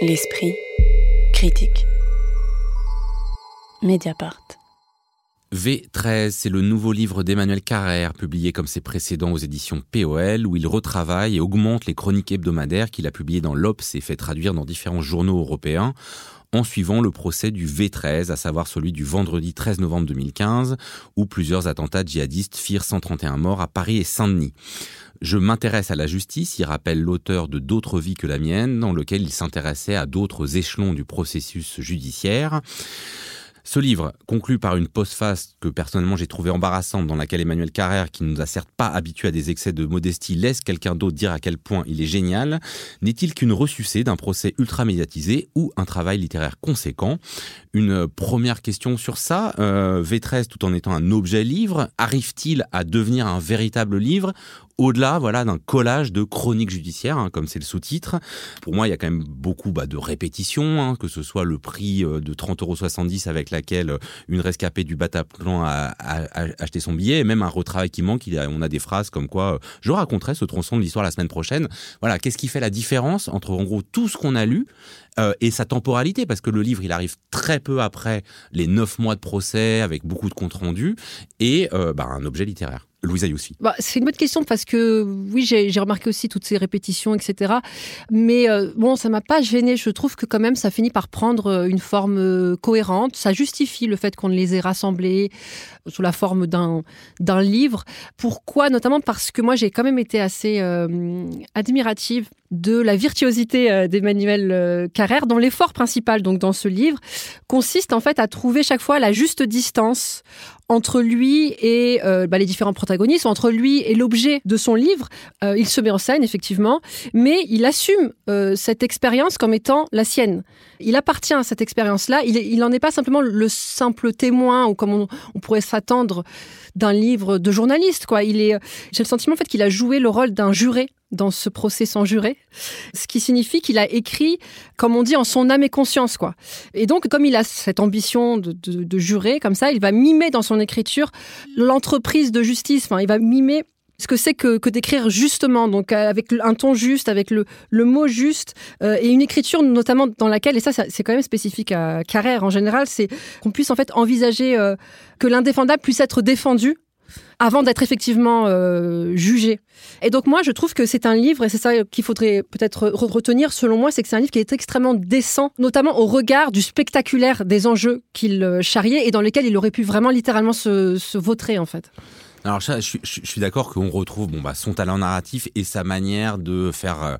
L'esprit critique. Mediapart. V13, c'est le nouveau livre d'Emmanuel Carrère, publié comme ses précédents aux éditions POL, où il retravaille et augmente les chroniques hebdomadaires qu'il a publiées dans l'Obs et fait traduire dans différents journaux européens, en suivant le procès du V13, à savoir celui du vendredi 13 novembre 2015, où plusieurs attentats djihadistes firent 131 morts à Paris et Saint-Denis. Je m'intéresse à la justice, il rappelle l'auteur de D'autres vies que la mienne, dans lequel il s'intéressait à d'autres échelons du processus judiciaire. Ce livre, conclu par une postface que personnellement j'ai trouvé embarrassante, dans laquelle Emmanuel Carrère, qui ne nous a certes pas habitués à des excès de modestie, laisse quelqu'un d'autre dire à quel point il est génial, n'est-il qu'une ressucée d'un procès ultra médiatisé ou un travail littéraire conséquent? Une première question sur ça, euh, V13 tout en étant un objet livre, arrive-t-il à devenir un véritable livre? Au-delà voilà d'un collage de chroniques judiciaires, hein, comme c'est le sous-titre. Pour moi, il y a quand même beaucoup bah, de répétitions, hein, que ce soit le prix euh, de 30,70 euros avec laquelle euh, une rescapée du Bataclan a, acheté son billet, et même un retravail qui manque. Il on a des phrases comme quoi euh, je raconterai ce tronçon de l'histoire la semaine prochaine. Voilà, qu'est-ce qui fait la différence entre en gros tout ce qu'on a lu et sa temporalité? Parce que le livre, il arrive très peu après les neuf mois de procès, avec beaucoup de comptes rendus, et bah, un objet littéraire. Louisa Youssi bah, C'est une bonne question parce que oui, j'ai remarqué aussi toutes ces répétitions, etc. Mais euh, bon, ça m'a pas gêné. Je trouve que quand même, ça finit par prendre euh, une forme euh, cohérente. Ça justifie le fait qu'on les ait rassemblés sous la forme d'un livre. Pourquoi? Notamment parce que moi, j'ai quand même été assez admirative de la virtuosité d'Emmanuel Carrère, dont l'effort principal, donc dans ce livre, consiste en fait à trouver chaque fois la juste distance entre lui et euh, bah, les différents protagonistes, entre lui et l'objet de son livre. Euh, il se met en scène, effectivement, mais il assume euh, cette expérience comme étant la sienne. Il appartient à cette expérience-là. Il n'en est pas simplement le simple témoin, ou comme on, pourrait s'attendre d'un livre de journaliste. Quoi. Il est, j'ai le sentiment en fait qu'il a joué le rôle d'un juré dans ce procès sans juré, ce qui signifie qu'il a écrit, comme on dit, en son âme et conscience, quoi. Et donc, comme il a cette ambition de, de, jurer, comme ça, il va mimer dans son écriture l'entreprise de justice. Enfin, il va mimer ce que c'est que, que d'écrire justement, donc avec un ton juste, avec le, le mot juste, euh, et une écriture notamment dans laquelle, et ça, c'est quand même spécifique à Carrère en général, c'est qu'on puisse en fait envisager euh, que l'indéfendable puisse être défendu avant d'être effectivement euh, jugé. Et donc moi, je trouve que c'est un livre, et c'est ça qu'il faudrait peut-être retenir selon moi, c'est que c'est un livre qui est extrêmement décent, notamment au regard du spectaculaire des enjeux qu'il euh, charriait et dans lesquels il aurait pu vraiment littéralement se, se vautrer en fait. Alors je, suis d'accord qu'on retrouve bon bah son talent narratif et sa manière de faire euh,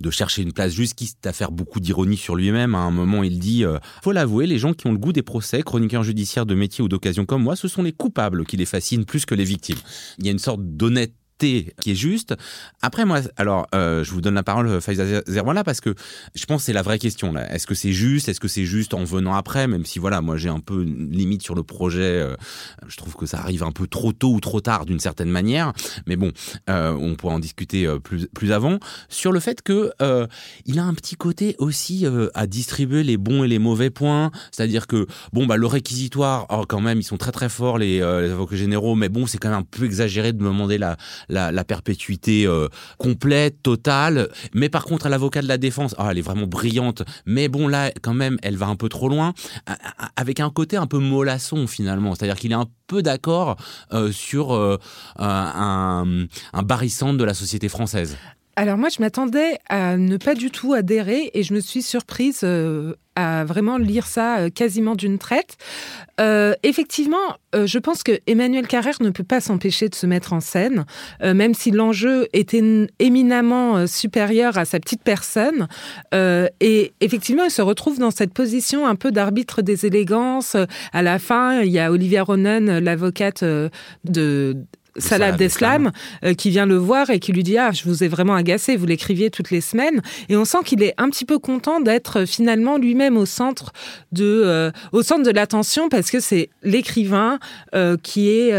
de chercher une place juste, quitte à faire beaucoup d'ironie sur lui-même. À un moment, il dit euh, faut l'avouer, les gens qui ont le goût des procès, chroniqueurs judiciaires de métier ou d'occasion comme moi, ce sont les coupables qui les fascinent plus que les victimes. Il y a une sorte d'honnêteté qui est juste. Après, moi, alors, euh, je vous donne la parole, Faiza Zerwala, parce que je pense que c'est la vraie question. là. Est-ce que c'est juste? Est-ce que c'est juste en venant après? Même si, voilà, moi, j'ai un peu une limite sur le projet. Euh, je trouve que ça arrive un peu trop tôt ou trop tard, d'une certaine manière. Mais bon, euh, on pourra en discuter plus, plus avant. Sur le fait que il a un petit côté aussi à distribuer les bons et les mauvais points. C'est-à-dire que, bon, bah, le réquisitoire, oh, quand même, ils sont très très forts, les, les avocats généraux, mais bon, c'est quand même un peu exagéré de me demander la, la, perpétuité euh, complète, totale. Mais par contre, à l'avocat de la défense, oh, elle est vraiment brillante. Mais bon, là, quand même, elle va un peu trop loin, avec un côté un peu mollasson finalement. C'est-à-dire qu'il est un peu d'accord euh, sur euh, un, un de la société française. Alors moi, je m'attendais à ne pas du tout adhérer et je me suis surprise à vraiment lire ça euh, quasiment d'une traite. Euh, effectivement, euh, je pense que Emmanuel Carrère ne peut pas s'empêcher de se mettre en scène, même si l'enjeu était éminemment supérieur à sa petite personne. et effectivement, il se retrouve dans cette position un peu d'arbitre des élégances. À la fin, il y a Olivia Ronan, l'avocate de Salah Abdeslam, euh, qui vient le voir et qui lui dit Ah, je vous ai vraiment agacé, vous l'écriviez toutes les semaines. Et on sent qu'il est un petit peu content d'être euh, finalement lui-même au centre de, euh, au centre de l'attention parce que c'est l'écrivain qui est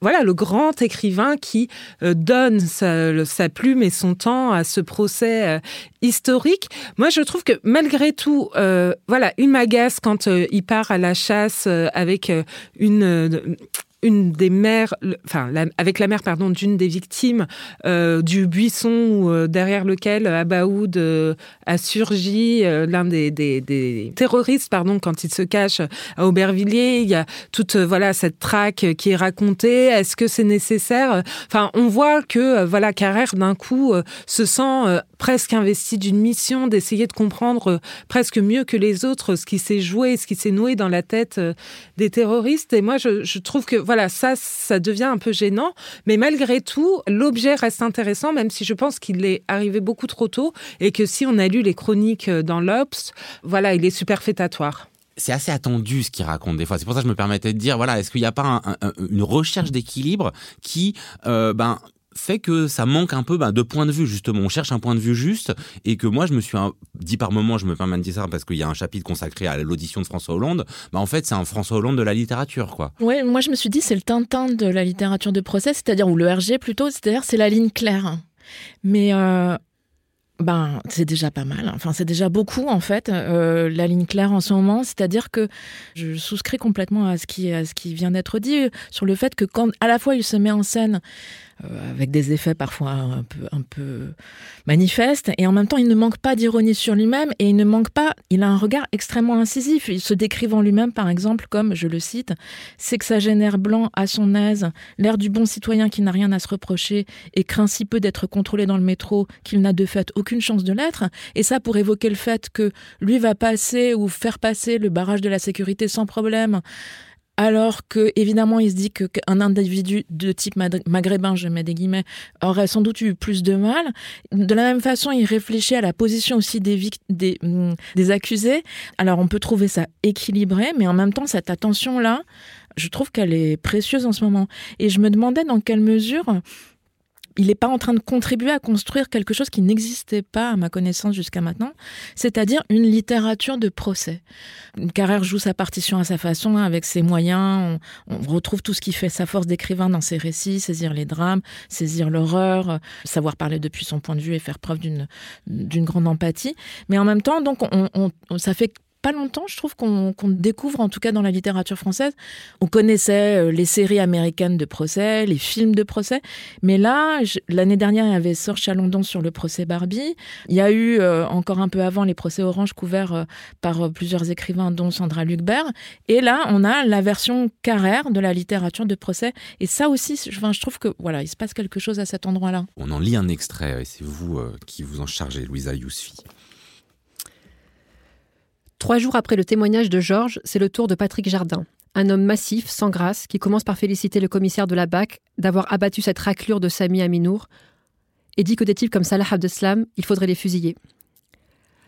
voilà le grand écrivain qui donne sa, plume et son temps à ce procès historique. Moi, je trouve que malgré tout, voilà, une m'agace quand il part à la chasse avec une une des mères, enfin avec la mère pardon d'une des victimes euh, du buisson euh, derrière lequel Abaoud euh, a surgi, l'un des, des, terroristes pardon quand il se cache à Aubervilliers. Il y a toute voilà cette traque qui est racontée. Est-ce que c'est nécessaire? Enfin, on voit que voilà Carrère d'un coup se sent presque investi d'une mission d'essayer de comprendre presque mieux que les autres ce qui s'est joué, ce qui s'est noué dans la tête des terroristes. Et moi, je, je trouve que voilà, ça, ça devient un peu gênant. Mais malgré tout, l'objet reste intéressant, même si je pense qu'il est arrivé beaucoup trop tôt et que si on a lu les chroniques euh, dans l'Obs, voilà, il est superfétatoire c'est assez attendu ce qu'il raconte des fois. C'est pour ça que je me permettais de dire, voilà, est-ce qu'il n'y a pas une recherche d'équilibre qui, euh, ben, fait que ça manque un peu bah, de point de vue justement. On cherche un point de vue juste et que moi je me suis dit par moment, je me permets de dire ça parce qu'il y a un chapitre consacré à l'audition de François Hollande. Bah, en fait, c'est un François Hollande de la littérature, quoi. Ouais, moi je me suis dit c'est le Tintin de la littérature de procès, c'est-à-dire ou le RG plutôt, c'est-à-dire c'est la ligne claire. Mais euh, ben, c'est déjà pas mal. Enfin, c'est déjà beaucoup en fait. Euh, la ligne claire en ce moment, c'est-à-dire que je souscris complètement à ce qui à ce qui vient d'être dit sur le fait que quand à la fois il se met en scène avec des effets parfois un peu, un peu manifestes. Et en même temps, il ne manque pas d'ironie sur lui-même et il ne manque pas, il a un regard extrêmement incisif. Il se décrivant lui-même, par exemple, comme, je le cite, génère blanc à son aise, l'air du bon citoyen qui n'a rien à se reprocher et craint si peu d'être contrôlé dans le métro qu'il n'a de fait aucune chance de l'être. Et ça pour évoquer le fait que lui va passer ou faire passer le barrage de la sécurité sans problème alors que évidemment il se dit qu'un individu de type maghrébin, je mets des guillemets, aurait sans doute eu plus de mal. De la même façon, il réfléchit à la position aussi des, mm, des accusés. Alors on peut trouver ça équilibré, mais en même temps cette attention là, je trouve qu'elle est précieuse en ce moment. Et je me demandais dans quelle mesure il n'est pas en train de contribuer à construire quelque chose qui n'existait pas à ma connaissance jusqu'à maintenant, c'est-à-dire une littérature de procès. Carrère joue sa partition à sa façon, hein, avec ses moyens. On, retrouve tout ce qui fait sa force d'écrivain dans ses récits, saisir les drames, saisir l'horreur, savoir parler depuis son point de vue et faire preuve d'une grande empathie. Mais en même temps, donc, on, ça fait pas longtemps, je trouve qu'on découvre, en tout cas dans la littérature française. On connaissait euh, les séries américaines de procès, les films de procès, mais là, l'année dernière, il y avait Sorche à London sur le procès Barbie. Il y a eu euh, encore un peu avant les procès Orange couverts euh, par plusieurs écrivains, dont Sandra Lucbert. Et là, on a la version carrère de la littérature de procès. Et ça aussi, je, je trouve que voilà, il se passe quelque chose à cet endroit-là. On en lit un extrait, et c'est vous qui vous en chargez, Louisa Yousfi. Trois jours après le témoignage de Georges, c'est le tour de Patrick Jardin, un homme massif, sans grâce, qui commence par féliciter le commissaire de la BAC d'avoir abattu cette raclure de Sami Aminour et dit que des types comme Salah Abdeslam, il faudrait les fusiller.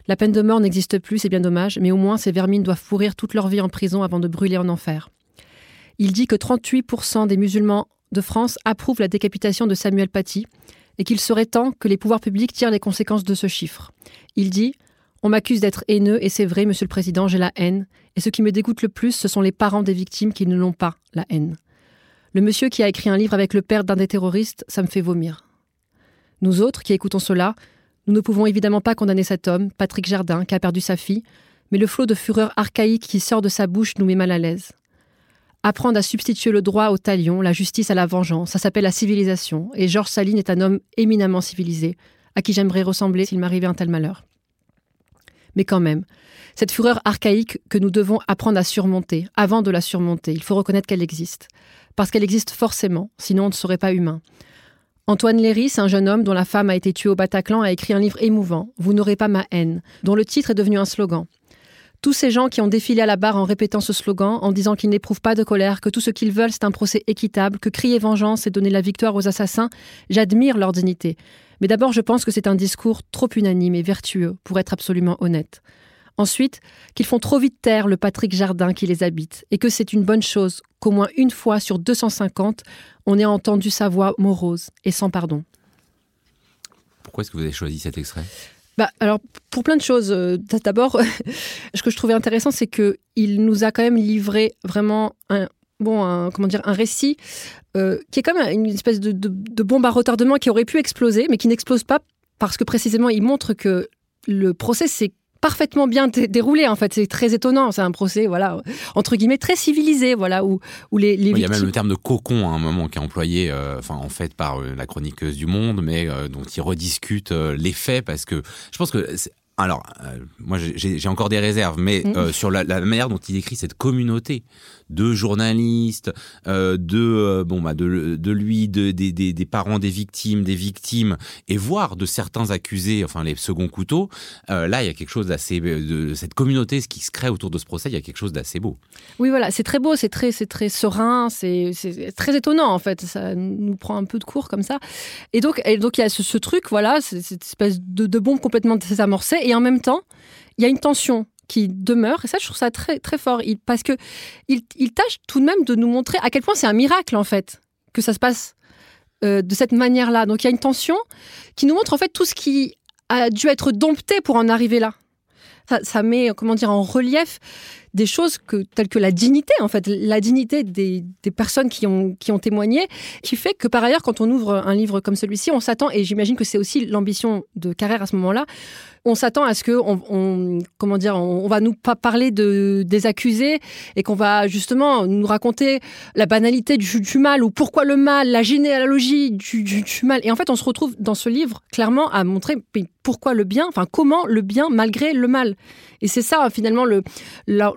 La peine de mort n'existe plus, c'est bien dommage, mais au moins ces vermines doivent pourrir toute leur vie en prison avant de brûler en enfer. Il dit que 38% des musulmans de France approuvent la décapitation de Samuel Paty et qu'il serait temps que les pouvoirs publics tirent les conséquences de ce chiffre. Il dit on m'accuse d'être haineux et c'est vrai, monsieur le président, j'ai la haine. Et ce qui me dégoûte le plus, ce sont les parents des victimes qui ne l'ont pas, la haine. Le monsieur qui a écrit un livre avec le père d'un des terroristes, ça me fait vomir. Nous autres, qui écoutons cela, nous ne pouvons évidemment pas condamner cet homme, Patrick Jardin, qui a perdu sa fille, mais le flot de fureur archaïque qui sort de sa bouche nous met mal à l'aise. Apprendre à substituer le droit au talion, la justice à la vengeance, ça s'appelle la civilisation, et Georges Saline est un homme éminemment civilisé, à qui j'aimerais ressembler s'il m'arrivait un tel malheur mais quand même. Cette fureur archaïque que nous devons apprendre à surmonter, avant de la surmonter, il faut reconnaître qu'elle existe. Parce qu'elle existe forcément, sinon on ne serait pas humain. Antoine Léris, un jeune homme dont la femme a été tuée au Bataclan, a écrit un livre émouvant, Vous n'aurez pas ma haine, dont le titre est devenu un slogan. Tous ces gens qui ont défilé à la barre en répétant ce slogan, en disant qu'ils n'éprouvent pas de colère, que tout ce qu'ils veulent c'est un procès équitable, que crier vengeance et donner la victoire aux assassins, j'admire leur dignité. Mais d'abord, je pense que c'est un discours trop unanime et vertueux pour être absolument honnête. Ensuite, qu'ils font trop vite taire le Patrick Jardin qui les habite, et que c'est une bonne chose qu'au moins une fois sur 250, on ait entendu sa voix morose et sans pardon. Pourquoi est-ce que vous avez choisi cet extrait? Bah, alors, pour plein de choses. Euh, d'abord, ce que je trouvais intéressant, c'est qu'il nous a quand même livré vraiment un, bon, un, comment dire, un récit euh, qui est comme une espèce de, bombe à retardement qui aurait pu exploser, mais qui n'explose pas parce que précisément il montre que le procès s'est parfaitement bien déroulé. En fait, c'est très étonnant. C'est un procès, voilà, entre guillemets, très civilisé, voilà, où, où les, les Il y a même le terme de cocon à un moment qui est employé, euh, enfin en fait par euh, la chroniqueuse du Monde, mais dont ils rediscutent les faits parce que je pense que alors, moi j'ai encore des réserves, mais mm. sur la, la, manière dont il écrit cette communauté de journalistes, euh, de euh, bon bah de, de lui, de, des, des, parents des victimes, des victimes, et voire de certains accusés, enfin les seconds couteaux. Euh, là, il y a quelque chose d'assez de cette communauté, ce qui se crée autour de ce procès, il y a quelque chose d'assez beau. Oui, voilà, c'est très beau, c'est très c'est très serein, c'est très étonnant en fait. Ça nous prend un peu de cours comme ça. Et donc et donc il y a ce, ce truc, voilà, cette espèce de, de bombe complètement désamorcée, et en même temps, il y a une tension qui demeure. Et ça, je trouve ça très, très fort. Il, parce que il, tâche tout de même de nous montrer à quel point c'est un miracle, en fait, que ça se passe euh, de cette manière-là. Donc il y a une tension qui nous montre, en fait, tout ce qui a dû être dompté pour en arriver là. Ça met, comment dire, en relief des choses que, telles que la dignité, en fait, la dignité des, des, personnes qui ont, qui ont témoigné, qui fait que par ailleurs, quand on ouvre un livre comme celui-ci, on s'attend, et j'imagine que c'est aussi l'ambition de Carrère à ce moment-là, on s'attend à ce que on, on, comment dire on, va nous parler de des accusés et qu'on va justement nous raconter la banalité du, du, mal ou pourquoi le mal, la généalogie du, du, du, mal. Et en fait, on se retrouve dans ce livre clairement à montrer pourquoi le bien, enfin comment le bien malgré le mal. Et c'est ça finalement le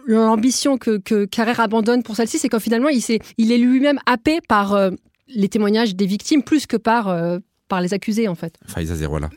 l'ambition que, que Carrère abandonne pour celle-ci, c'est qu'en finalement il, est, il est lui-même happé par euh, les témoignages des victimes plus que par euh, par les accusés en fait.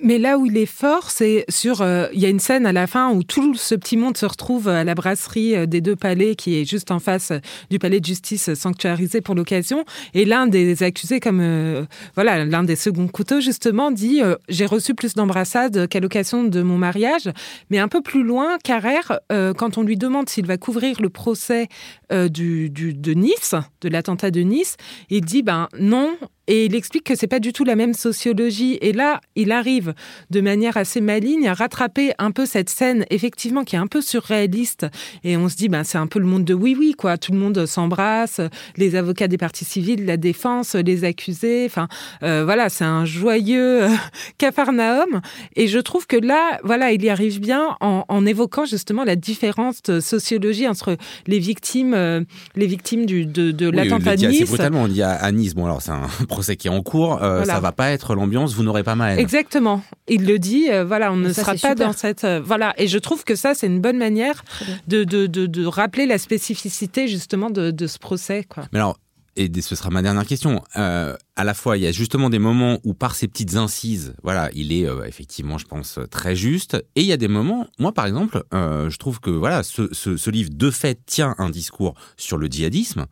Mais là où il est fort, c'est sur. Euh, il y a une scène à la fin où tout ce petit monde se retrouve à la brasserie euh, des deux palais, qui est juste en face euh, du palais de justice sanctuarisé pour l'occasion. Et l'un des accusés, comme voilà, l'un des seconds couteaux justement, dit j'ai reçu plus d'embrassades qu'à l'occasion de mon mariage. Mais un peu plus loin, Carrère, quand on lui demande s'il va couvrir le procès du, du, de Nice, de l'attentat de Nice, il dit ben non, et il explique que c'est pas du tout la même sociologie. Et là, il arrive de manière assez maligne à rattraper un peu cette scène, effectivement, qui est un peu surréaliste. Et on se dit, ben, c'est un peu le monde de oui, oui, quoi. Tout le monde s'embrasse, les avocats des parties civiles, la défense, les accusés. Enfin, euh, voilà, c'est un joyeux euh, cafarnaum. Et je trouve que là, voilà, il y arrive bien en, en évoquant justement la différence de sociologie entre les victimes, euh, les victimes du, de, de oui, l'attentat de Nice. Brutalement, on dit à Nice. Bon, alors c'est un procès qui est en cours, euh, voilà. ça va pas être l'ambiance, vous n'aurez pas mal. Exactement. Il le dit, euh, voilà, on ne ça, sera pas super. dans cette. Euh, voilà. Et je trouve que ça, c'est une bonne manière de, de, de, de, rappeler la spécificité justement de, de ce procès. Quoi. Mais alors, et ce sera ma dernière question. Euh, à la fois, il y a justement des moments où, par ces petites incises, voilà, il est euh, effectivement, je pense, très juste. Et il y a des moments, moi, par exemple, euh, je trouve que voilà, ce, ce, ce, livre de fait tient un discours sur le djihadisme.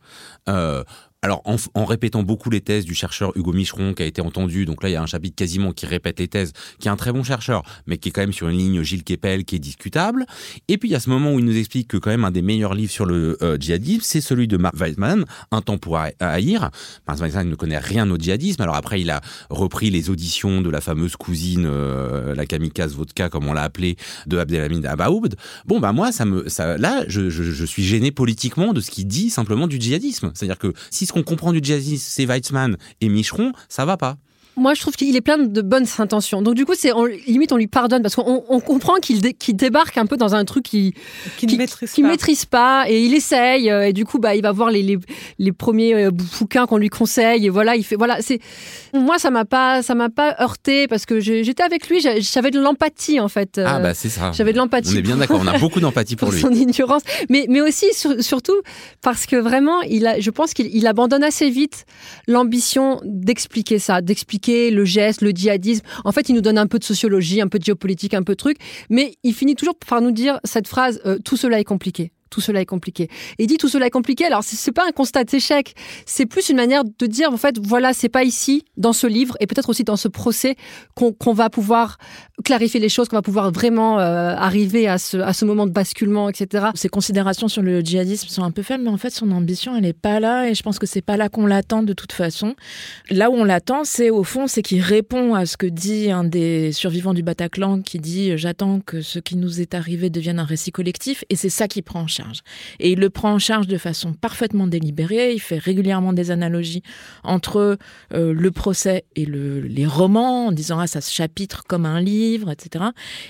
Alors en, répétant beaucoup les thèses du chercheur Hugo Micheron qui a été entendu, donc là il y a un chapitre quasiment qui répète les thèses, qui est un très bon chercheur, mais qui est quand même sur une ligne Gilles Kepel qui est discutable. Et puis il y a ce moment où il nous explique que quand même un des meilleurs livres sur le euh, djihadisme, c'est celui de Mark Weizmann, Un temps pour haïr. Mark Weizmann ne connaît rien au djihadisme. Alors après il a repris les auditions de la fameuse cousine, euh, la kamikaze vodka comme on l'a appelé, de Abdelhamid Abaoud. Bon bah moi là je, je, je suis gêné politiquement de ce qu'il dit simplement du djihadisme. C'est-à-dire que si ce qu'on comprend du djihadisme, c'est Weizmann et Micheron, ça va pas moi, je trouve qu'il est plein de bonnes intentions. Donc, du coup, c'est limite, on lui pardonne parce qu'on on comprend qu'il dé, qu débarque un peu dans un truc qui qui, qui, maîtrise, qui maîtrise, pas et il essaye. Euh, et du coup, bah, il va voir les, les, les premiers euh, bouquins qu'on lui conseille. Et voilà, il fait. Voilà, c'est moi, ça m'a pas, ça m'a pas heurté parce que j'étais avec lui. J'avais de l'empathie en fait. Ah bah c'est ça. J'avais de l'empathie. On est bien d'accord. On a beaucoup d'empathie pour, pour, lui. Son ignorance, mais mais aussi sur, surtout parce que vraiment, il a, je pense qu'il abandonne assez vite l'ambition d'expliquer ça, d'expliquer le geste le djihadisme. En fait, il nous donne un peu de sociologie, un peu de géopolitique, un peu de trucs, mais il finit toujours par nous dire cette phrase euh, tout cela est compliqué tout cela est compliqué. Et dit tout cela est compliqué. Alors c'est pas un constat d'échec, c'est plus une manière de dire en fait voilà c'est pas ici dans ce livre et peut-être aussi dans ce procès qu'on qu va pouvoir clarifier les choses, qu'on va pouvoir vraiment euh, arriver à ce, moment de basculement, etc. Ses considérations sur le djihadisme sont un peu faibles, mais en fait son ambition elle est pas là et je pense que c'est pas là qu'on l'attend de toute façon. Là où on l'attend, c'est au fond c'est qu'il répond à ce que dit un des survivants du Bataclan qui dit j'attends que ce qui nous est arrivé devienne un récit collectif et c'est ça qui prend en Et il le prend en charge de façon parfaitement délibérée. Il fait régulièrement des analogies entre euh, le procès et le, les romans, en disant ah ça se chapitre comme un livre, etc.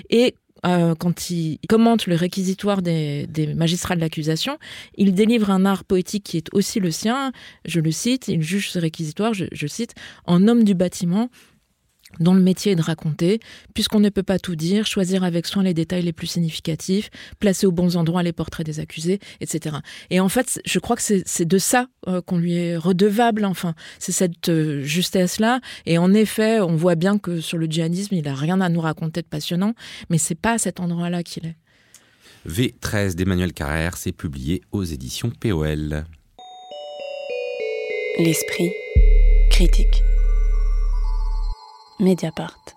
Et euh, quand il commente le réquisitoire des, magistrats de l'accusation, il délivre un art poétique qui est aussi le sien. Je le cite, il juge ce réquisitoire, je cite, en homme du bâtiment, dont le métier est de raconter, puisqu'on ne peut pas tout dire, choisir avec soin les détails les plus significatifs, placer aux bons endroits les portraits des accusés, etc. Et en fait, je crois que c'est de ça euh, qu'on lui est redevable, enfin, c'est cette euh, justesse-là. Et en effet, on voit bien que sur le djihadisme, il a rien à nous raconter de passionnant, mais c'est pas à cet endroit-là qu'il est. V13 d'Emmanuel Carrère, c'est publié aux éditions POL. L'esprit critique. Mediapart.